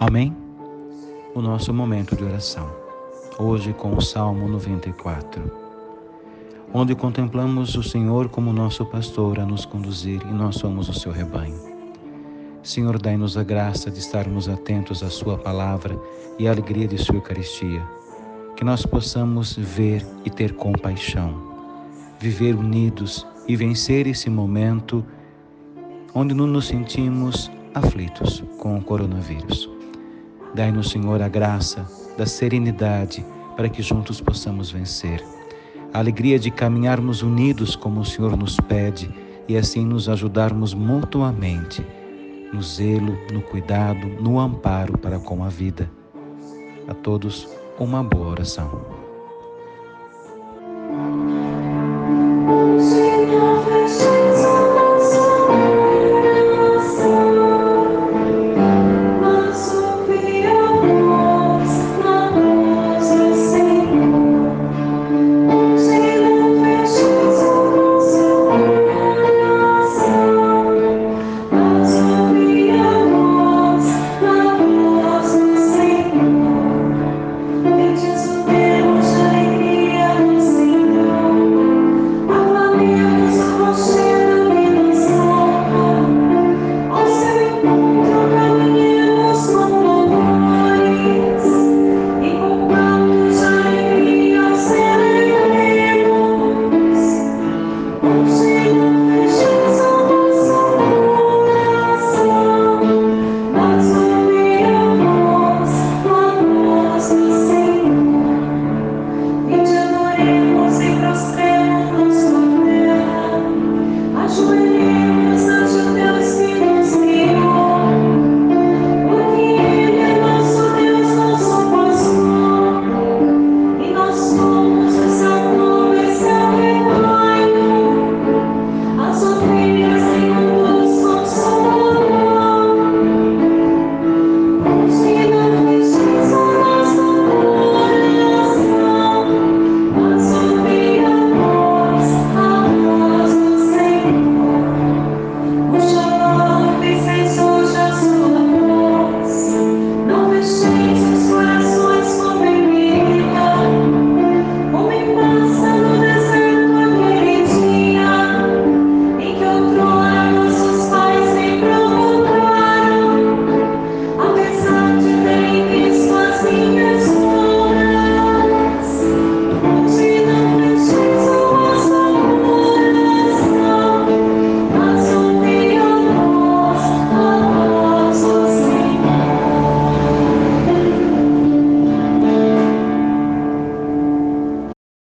Amém? O nosso momento de oração. Hoje com o Salmo 94, onde contemplamos o Senhor como nosso pastor a nos conduzir e nós somos o seu rebanho. Senhor, dai-nos a graça de estarmos atentos à Sua palavra e à alegria de Sua Eucaristia, que nós possamos ver e ter compaixão, viver unidos e vencer esse momento onde não nos sentimos aflitos com o coronavírus. Dai-nos, Senhor, a graça da serenidade para que juntos possamos vencer. A alegria de caminharmos unidos como o Senhor nos pede e assim nos ajudarmos mutuamente no zelo, no cuidado, no amparo para com a vida. A todos, uma boa oração. Senhor.